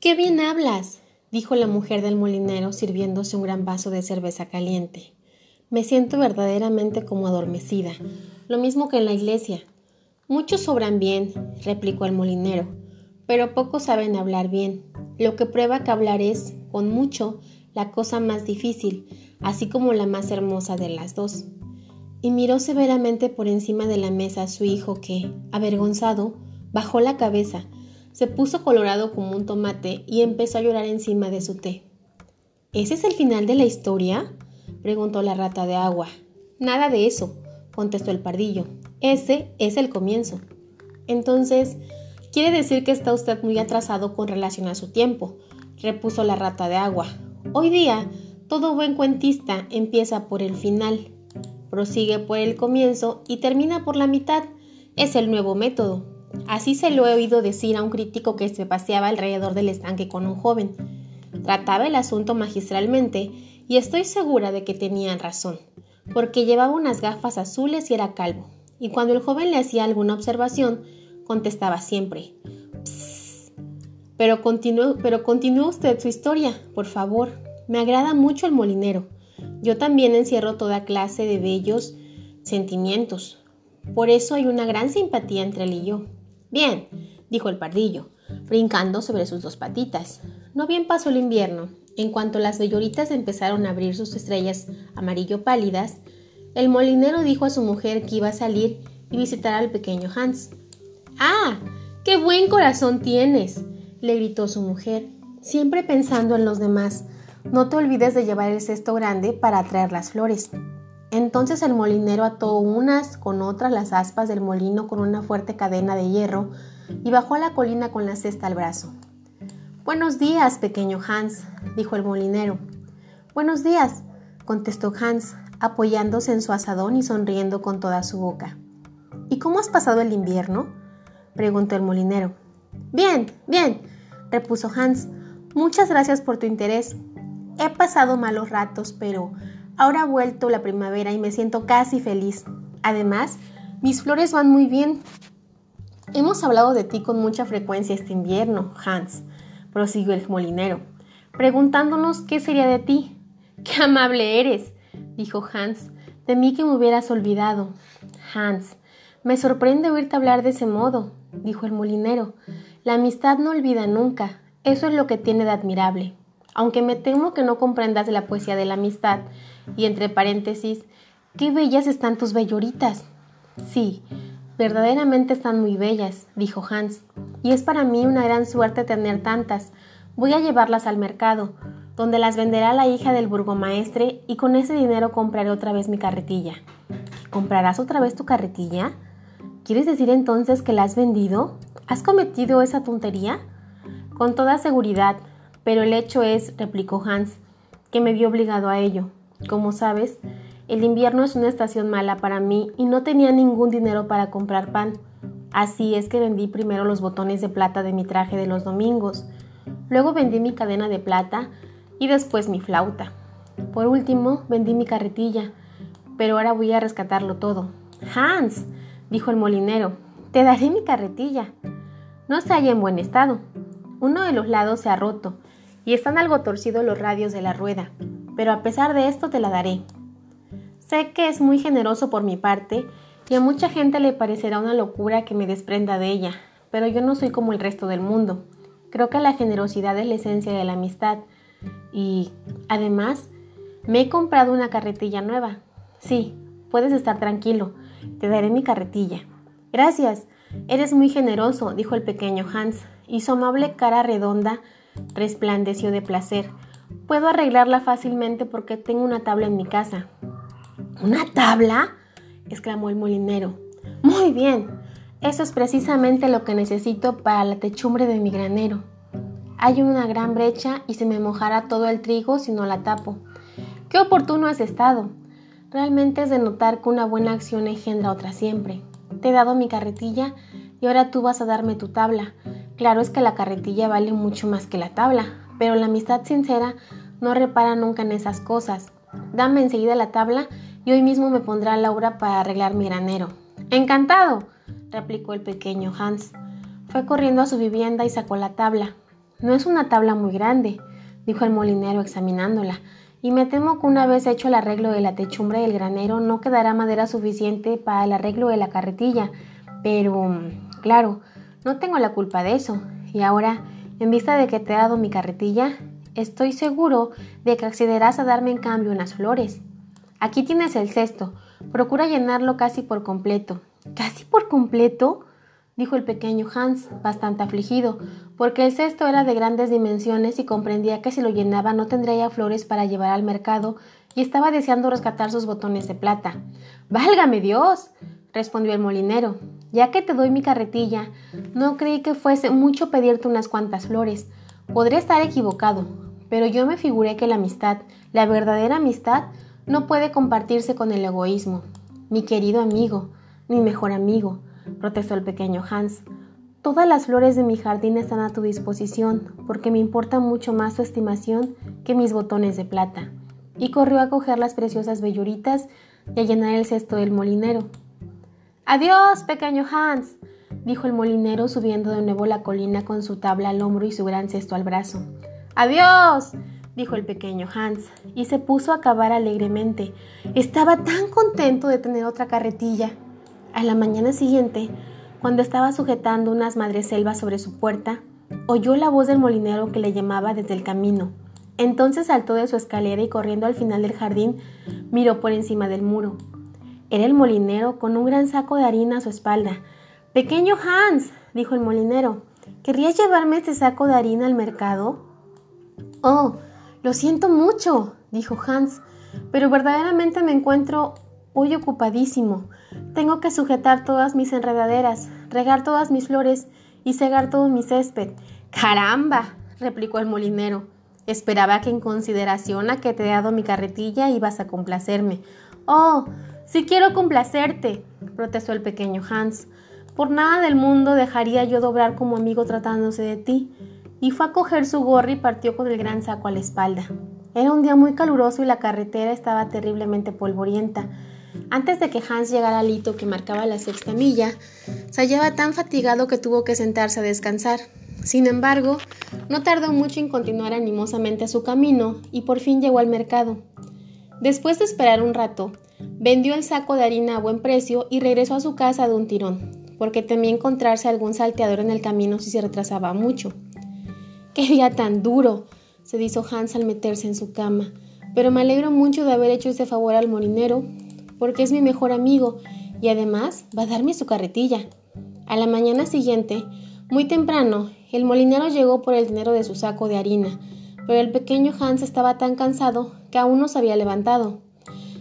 Qué bien hablas, dijo la mujer del molinero sirviéndose un gran vaso de cerveza caliente. Me siento verdaderamente como adormecida, lo mismo que en la iglesia. Muchos sobran bien, replicó el molinero, pero pocos saben hablar bien, lo que prueba que hablar es, con mucho, la cosa más difícil, así como la más hermosa de las dos. Y miró severamente por encima de la mesa a su hijo que, avergonzado, bajó la cabeza, se puso colorado como un tomate y empezó a llorar encima de su té. ¿Ese es el final de la historia? preguntó la rata de agua. Nada de eso, contestó el pardillo. Ese es el comienzo. Entonces, quiere decir que está usted muy atrasado con relación a su tiempo, repuso la rata de agua. Hoy día, todo buen cuentista empieza por el final, prosigue por el comienzo y termina por la mitad. Es el nuevo método. Así se lo he oído decir a un crítico que se paseaba alrededor del estanque con un joven. Trataba el asunto magistralmente y estoy segura de que tenían razón, porque llevaba unas gafas azules y era calvo, y cuando el joven le hacía alguna observación, contestaba siempre Pero continúe, pero usted su historia, por favor. Me agrada mucho el molinero. Yo también encierro toda clase de bellos sentimientos. Por eso hay una gran simpatía entre él y yo. Bien, dijo el pardillo, brincando sobre sus dos patitas. No bien pasó el invierno, en cuanto las belloritas empezaron a abrir sus estrellas amarillo pálidas, el molinero dijo a su mujer que iba a salir y visitar al pequeño Hans. ¡Ah! ¡Qué buen corazón tienes! le gritó su mujer, siempre pensando en los demás. No te olvides de llevar el cesto grande para atraer las flores. Entonces el molinero ató unas con otras las aspas del molino con una fuerte cadena de hierro y bajó a la colina con la cesta al brazo. Buenos días, pequeño Hans, dijo el molinero. Buenos días, contestó Hans, apoyándose en su asadón y sonriendo con toda su boca. ¿Y cómo has pasado el invierno? preguntó el molinero. Bien, bien, repuso Hans. Muchas gracias por tu interés. He pasado malos ratos, pero ahora ha vuelto la primavera y me siento casi feliz. Además, mis flores van muy bien. Hemos hablado de ti con mucha frecuencia este invierno, Hans, prosiguió el molinero, preguntándonos qué sería de ti. ¡Qué amable eres! dijo Hans. De mí que me hubieras olvidado. Hans, me sorprende oírte hablar de ese modo, dijo el molinero. La amistad no olvida nunca. Eso es lo que tiene de admirable. Aunque me temo que no comprendas la poesía de la amistad. Y entre paréntesis, qué bellas están tus belloritas. Sí, verdaderamente están muy bellas, dijo Hans y es para mí una gran suerte tener tantas. Voy a llevarlas al mercado, donde las venderá la hija del burgomaestre y con ese dinero compraré otra vez mi carretilla. ¿Comprarás otra vez tu carretilla? ¿Quieres decir entonces que la has vendido? ¿Has cometido esa tontería? Con toda seguridad, pero el hecho es, replicó Hans, que me vi obligado a ello. Como sabes, el invierno es una estación mala para mí y no tenía ningún dinero para comprar pan. Así es que vendí primero los botones de plata de mi traje de los domingos, luego vendí mi cadena de plata y después mi flauta. Por último, vendí mi carretilla, pero ahora voy a rescatarlo todo. Hans, dijo el molinero, te daré mi carretilla. No se halla en buen estado. Uno de los lados se ha roto y están algo torcidos los radios de la rueda, pero a pesar de esto te la daré. Sé que es muy generoso por mi parte y a mucha gente le parecerá una locura que me desprenda de ella, pero yo no soy como el resto del mundo. Creo que la generosidad es la esencia de la amistad. Y, además, me he comprado una carretilla nueva. Sí, puedes estar tranquilo. Te daré mi carretilla. Gracias. Eres muy generoso, dijo el pequeño Hans, y su amable cara redonda resplandeció de placer. Puedo arreglarla fácilmente porque tengo una tabla en mi casa. ¿Una tabla? exclamó el molinero. Muy bien, eso es precisamente lo que necesito para la techumbre de mi granero. Hay una gran brecha y se me mojará todo el trigo si no la tapo. Qué oportuno has estado. Realmente es de notar que una buena acción engendra otra siempre. Te he dado mi carretilla y ahora tú vas a darme tu tabla. Claro es que la carretilla vale mucho más que la tabla, pero la amistad sincera no repara nunca en esas cosas. Dame enseguida la tabla y hoy mismo me pondrá Laura para arreglar mi granero. Encantado, replicó el pequeño Hans. Fue corriendo a su vivienda y sacó la tabla. No es una tabla muy grande, dijo el molinero examinándola, y me temo que una vez hecho el arreglo de la techumbre del granero no quedará madera suficiente para el arreglo de la carretilla. Pero, claro, no tengo la culpa de eso. Y ahora, en vista de que te he dado mi carretilla, estoy seguro de que accederás a darme en cambio unas flores. Aquí tienes el cesto. Procura llenarlo casi por completo. ¿Casi por completo? dijo el pequeño Hans, bastante afligido, porque el cesto era de grandes dimensiones y comprendía que si lo llenaba no tendría flores para llevar al mercado y estaba deseando rescatar sus botones de plata. Válgame Dios. Respondió el molinero. Ya que te doy mi carretilla, no creí que fuese mucho pedirte unas cuantas flores. Podré estar equivocado, pero yo me figuré que la amistad, la verdadera amistad, no puede compartirse con el egoísmo. Mi querido amigo, mi mejor amigo, protestó el pequeño Hans. Todas las flores de mi jardín están a tu disposición, porque me importa mucho más tu estimación que mis botones de plata. Y corrió a coger las preciosas belluritas y a llenar el cesto del molinero. Adiós, pequeño Hans, dijo el molinero subiendo de nuevo la colina con su tabla al hombro y su gran cesto al brazo. Adiós, dijo el pequeño Hans, y se puso a cavar alegremente. Estaba tan contento de tener otra carretilla. A la mañana siguiente, cuando estaba sujetando unas madreselvas sobre su puerta, oyó la voz del molinero que le llamaba desde el camino. Entonces saltó de su escalera y corriendo al final del jardín, miró por encima del muro. Era el molinero con un gran saco de harina a su espalda. Pequeño Hans, dijo el molinero, ¿querrías llevarme este saco de harina al mercado? Oh, lo siento mucho, dijo Hans, pero verdaderamente me encuentro hoy ocupadísimo. Tengo que sujetar todas mis enredaderas, regar todas mis flores y cegar todo mi césped. ¡Caramba! replicó el molinero. Esperaba que en consideración a que te he dado mi carretilla ibas a complacerme. Oh, si quiero complacerte, protestó el pequeño Hans. Por nada del mundo dejaría yo dobrar como amigo tratándose de ti y fue a coger su gorra y partió con el gran saco a la espalda. Era un día muy caluroso y la carretera estaba terriblemente polvorienta. Antes de que Hans llegara al hito que marcaba la sexta milla, se hallaba tan fatigado que tuvo que sentarse a descansar. Sin embargo, no tardó mucho en continuar animosamente su camino y por fin llegó al mercado. Después de esperar un rato, vendió el saco de harina a buen precio y regresó a su casa de un tirón, porque temía encontrarse algún salteador en el camino si se retrasaba mucho. ¡Qué día tan duro! se dijo Hans al meterse en su cama. Pero me alegro mucho de haber hecho este favor al molinero, porque es mi mejor amigo y además va a darme su carretilla. A la mañana siguiente, muy temprano, el molinero llegó por el dinero de su saco de harina, pero el pequeño Hans estaba tan cansado que aún no se había levantado.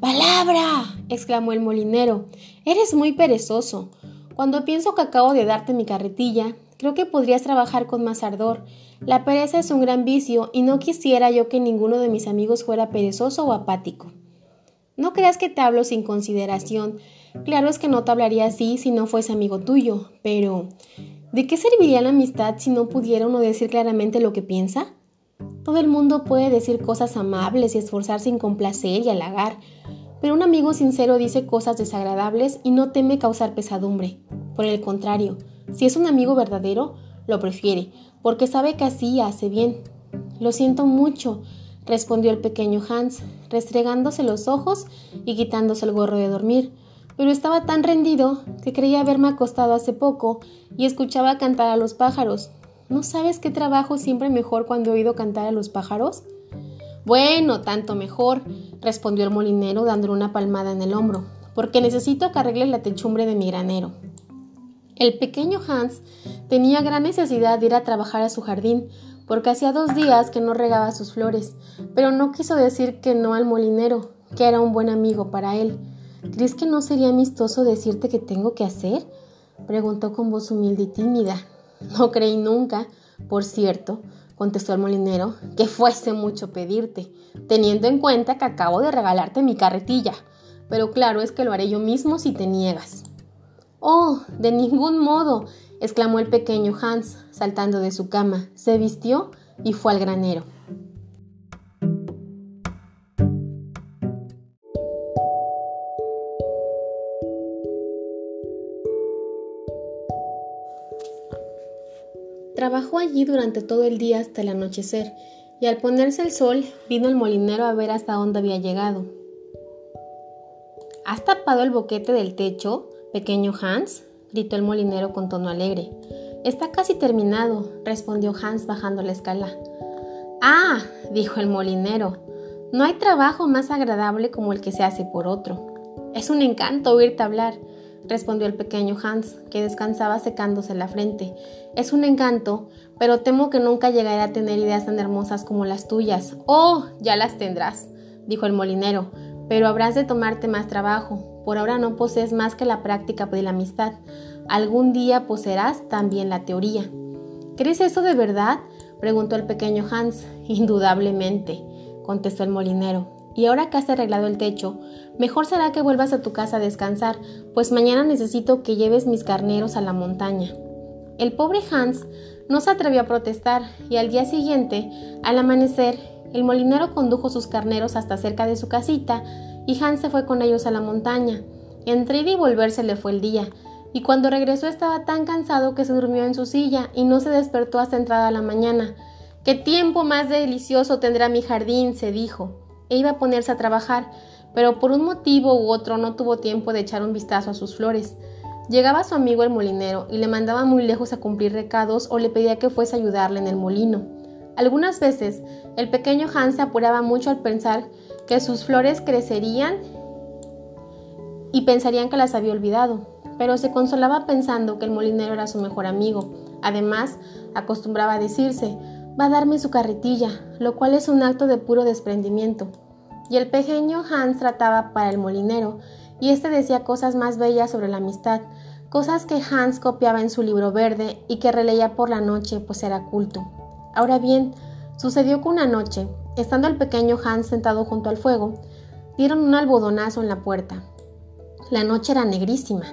¡Palabra! exclamó el molinero. Eres muy perezoso. Cuando pienso que acabo de darte mi carretilla, creo que podrías trabajar con más ardor la pereza es un gran vicio y no quisiera yo que ninguno de mis amigos fuera perezoso o apático. No creas que te hablo sin consideración. Claro es que no te hablaría así si no fuese amigo tuyo, pero ¿de qué serviría la amistad si no pudiera uno decir claramente lo que piensa? Todo el mundo puede decir cosas amables y esforzarse en complacer y halagar, pero un amigo sincero dice cosas desagradables y no teme causar pesadumbre. Por el contrario, si es un amigo verdadero, lo prefiere, porque sabe que así hace bien. Lo siento mucho, respondió el pequeño Hans, restregándose los ojos y quitándose el gorro de dormir, pero estaba tan rendido que creía haberme acostado hace poco y escuchaba cantar a los pájaros. ¿No sabes qué trabajo siempre mejor cuando he oído cantar a los pájaros? Bueno, tanto mejor, respondió el molinero dándole una palmada en el hombro, porque necesito que arregles la techumbre de mi granero. El pequeño Hans tenía gran necesidad de ir a trabajar a su jardín, porque hacía dos días que no regaba sus flores, pero no quiso decir que no al molinero, que era un buen amigo para él. ¿Crees que no sería amistoso decirte qué tengo que hacer? preguntó con voz humilde y tímida. No creí nunca, por cierto, contestó el molinero, que fuese mucho pedirte, teniendo en cuenta que acabo de regalarte mi carretilla. Pero claro es que lo haré yo mismo si te niegas. Oh, de ningún modo, exclamó el pequeño Hans, saltando de su cama. Se vistió y fue al granero. Trabajó allí durante todo el día hasta el anochecer, y al ponerse el sol vino el molinero a ver hasta dónde había llegado. ¿Has tapado el boquete del techo, pequeño Hans? gritó el molinero con tono alegre. Está casi terminado, respondió Hans bajando la escala. Ah, dijo el molinero, no hay trabajo más agradable como el que se hace por otro. Es un encanto oírte hablar, respondió el pequeño Hans, que descansaba secándose la frente. Es un encanto, pero temo que nunca llegaré a tener ideas tan hermosas como las tuyas. Oh, ya las tendrás, dijo el molinero, pero habrás de tomarte más trabajo. Por ahora no posees más que la práctica de la amistad. Algún día poseerás también la teoría. ¿Crees eso de verdad? preguntó el pequeño Hans. Indudablemente, contestó el molinero. Y ahora que has arreglado el techo, mejor será que vuelvas a tu casa a descansar, pues mañana necesito que lleves mis carneros a la montaña. El pobre Hans no se atrevió a protestar y al día siguiente, al amanecer, el molinero condujo sus carneros hasta cerca de su casita y Hans se fue con ellos a la montaña. Entre y volverse le fue el día, y cuando regresó estaba tan cansado que se durmió en su silla y no se despertó hasta entrada la mañana. ¡Qué tiempo más delicioso tendrá mi jardín! se dijo e iba a ponerse a trabajar, pero por un motivo u otro no tuvo tiempo de echar un vistazo a sus flores. Llegaba su amigo el molinero y le mandaba muy lejos a cumplir recados o le pedía que fuese a ayudarle en el molino. Algunas veces el pequeño Hans se apuraba mucho al pensar que sus flores crecerían y pensarían que las había olvidado, pero se consolaba pensando que el molinero era su mejor amigo. Además, acostumbraba decirse, va a darme su carretilla, lo cual es un acto de puro desprendimiento. Y el pequeño Hans trataba para el molinero, y éste decía cosas más bellas sobre la amistad, cosas que Hans copiaba en su libro verde y que releía por la noche, pues era culto. Ahora bien, sucedió que una noche, estando el pequeño Hans sentado junto al fuego, dieron un albodonazo en la puerta. La noche era negrísima.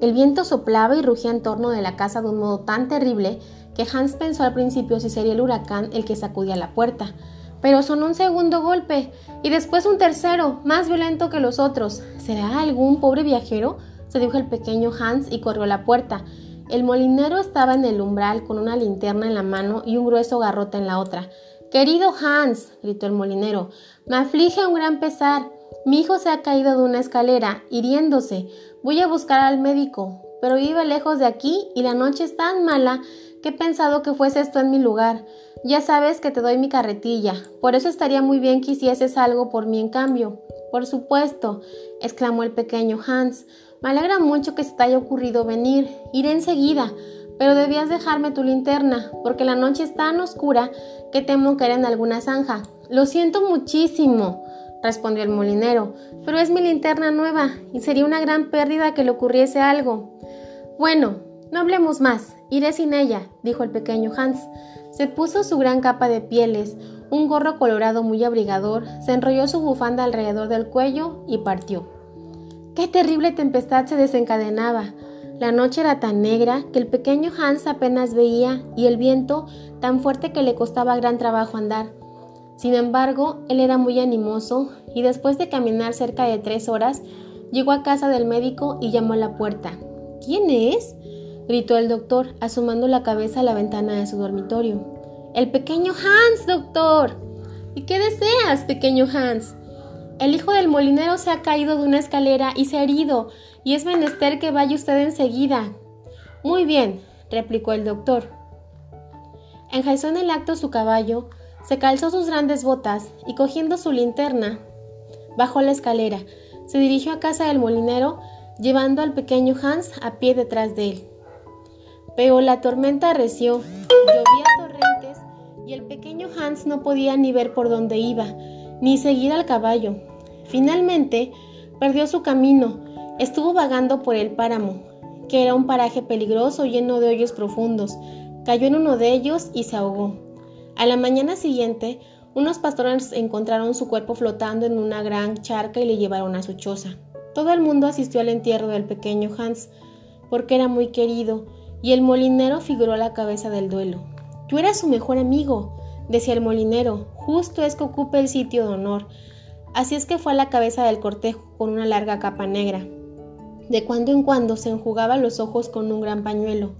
El viento soplaba y rugía en torno de la casa de un modo tan terrible que Hans pensó al principio si sería el huracán el que sacudía la puerta. Pero sonó un segundo golpe y después un tercero, más violento que los otros. ¿Será algún pobre viajero? se dijo el pequeño Hans y corrió a la puerta. El molinero estaba en el umbral con una linterna en la mano y un grueso garrote en la otra. Querido Hans, gritó el molinero, me aflige un gran pesar. Mi hijo se ha caído de una escalera, hiriéndose. Voy a buscar al médico, pero vive lejos de aquí y la noche es tan mala he pensado que fuese esto en mi lugar. Ya sabes que te doy mi carretilla, por eso estaría muy bien que hicieses algo por mí en cambio. Por supuesto, exclamó el pequeño Hans. Me alegra mucho que se te haya ocurrido venir. Iré enseguida, pero debías dejarme tu linterna, porque la noche es tan oscura que temo caer en alguna zanja. Lo siento muchísimo, respondió el molinero, pero es mi linterna nueva y sería una gran pérdida que le ocurriese algo. Bueno, no hablemos más, iré sin ella, dijo el pequeño Hans. Se puso su gran capa de pieles, un gorro colorado muy abrigador, se enrolló su bufanda alrededor del cuello y partió. ¡Qué terrible tempestad se desencadenaba! La noche era tan negra que el pequeño Hans apenas veía y el viento tan fuerte que le costaba gran trabajo andar. Sin embargo, él era muy animoso y después de caminar cerca de tres horas, llegó a casa del médico y llamó a la puerta. ¿Quién es? Gritó el doctor, asomando la cabeza a la ventana de su dormitorio. El pequeño Hans, doctor. ¿Y qué deseas, pequeño Hans? El hijo del molinero se ha caído de una escalera y se ha herido, y es menester que vaya usted enseguida. Muy bien, replicó el doctor. Enjaizó en el acto su caballo, se calzó sus grandes botas y cogiendo su linterna, bajó la escalera, se dirigió a casa del molinero, llevando al pequeño Hans a pie detrás de él. Pero la tormenta arreció, llovía torrentes y el pequeño Hans no podía ni ver por dónde iba, ni seguir al caballo. Finalmente, perdió su camino, estuvo vagando por el páramo, que era un paraje peligroso lleno de hoyos profundos. Cayó en uno de ellos y se ahogó. A la mañana siguiente, unos pastores encontraron su cuerpo flotando en una gran charca y le llevaron a su choza. Todo el mundo asistió al entierro del pequeño Hans, porque era muy querido y el molinero figuró la cabeza del duelo. Tú eras su mejor amigo, decía el molinero, justo es que ocupe el sitio de honor. Así es que fue a la cabeza del cortejo con una larga capa negra. De cuando en cuando se enjugaba los ojos con un gran pañuelo.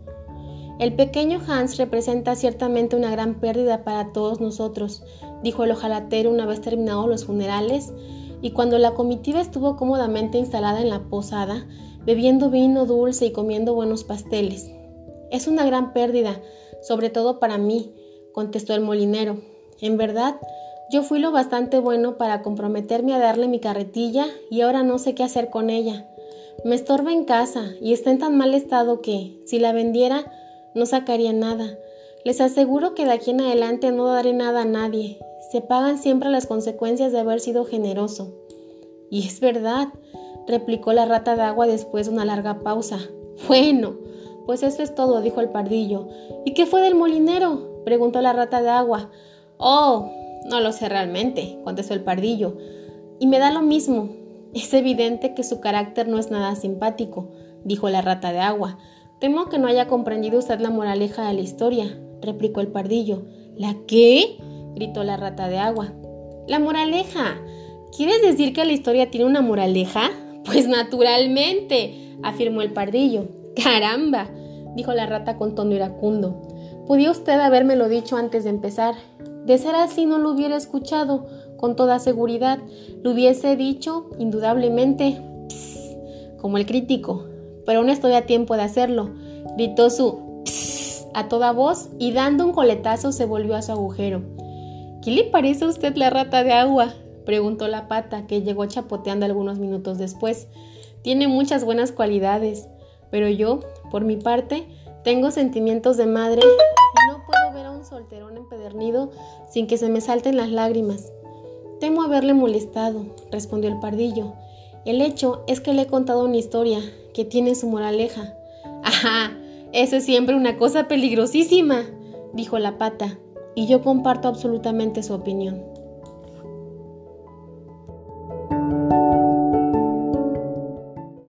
El pequeño Hans representa ciertamente una gran pérdida para todos nosotros, dijo el ojalatero una vez terminados los funerales, y cuando la comitiva estuvo cómodamente instalada en la posada, bebiendo vino dulce y comiendo buenos pasteles. Es una gran pérdida, sobre todo para mí, contestó el molinero. En verdad, yo fui lo bastante bueno para comprometerme a darle mi carretilla y ahora no sé qué hacer con ella. Me estorba en casa y está en tan mal estado que, si la vendiera, no sacaría nada. Les aseguro que de aquí en adelante no daré nada a nadie. Se pagan siempre las consecuencias de haber sido generoso. Y es verdad, replicó la rata de agua después de una larga pausa. Bueno, pues eso es todo, dijo el pardillo. ¿Y qué fue del molinero? preguntó la rata de agua. Oh, no lo sé realmente, contestó el pardillo. Y me da lo mismo. Es evidente que su carácter no es nada simpático, dijo la rata de agua. Temo que no haya comprendido usted la moraleja de la historia, replicó el pardillo. ¿La qué? gritó la rata de agua. La moraleja. ¿Quieres decir que la historia tiene una moraleja? Pues naturalmente, afirmó el pardillo. Caramba, dijo la rata con tono iracundo. Podía usted habérmelo dicho antes de empezar. De ser así no lo hubiera escuchado, con toda seguridad. Lo hubiese dicho, indudablemente, como el crítico, pero aún estoy a tiempo de hacerlo. Gritó su a toda voz y dando un coletazo se volvió a su agujero. ¿Qué le parece a usted la rata de agua? preguntó la pata, que llegó chapoteando algunos minutos después. Tiene muchas buenas cualidades, pero yo, por mi parte, tengo sentimientos de madre y no puedo ver a un solterón empedernido sin que se me salten las lágrimas. Temo haberle molestado, respondió el pardillo. El hecho es que le he contado una historia que tiene su moraleja. Ajá, eso es siempre una cosa peligrosísima, dijo la pata, y yo comparto absolutamente su opinión.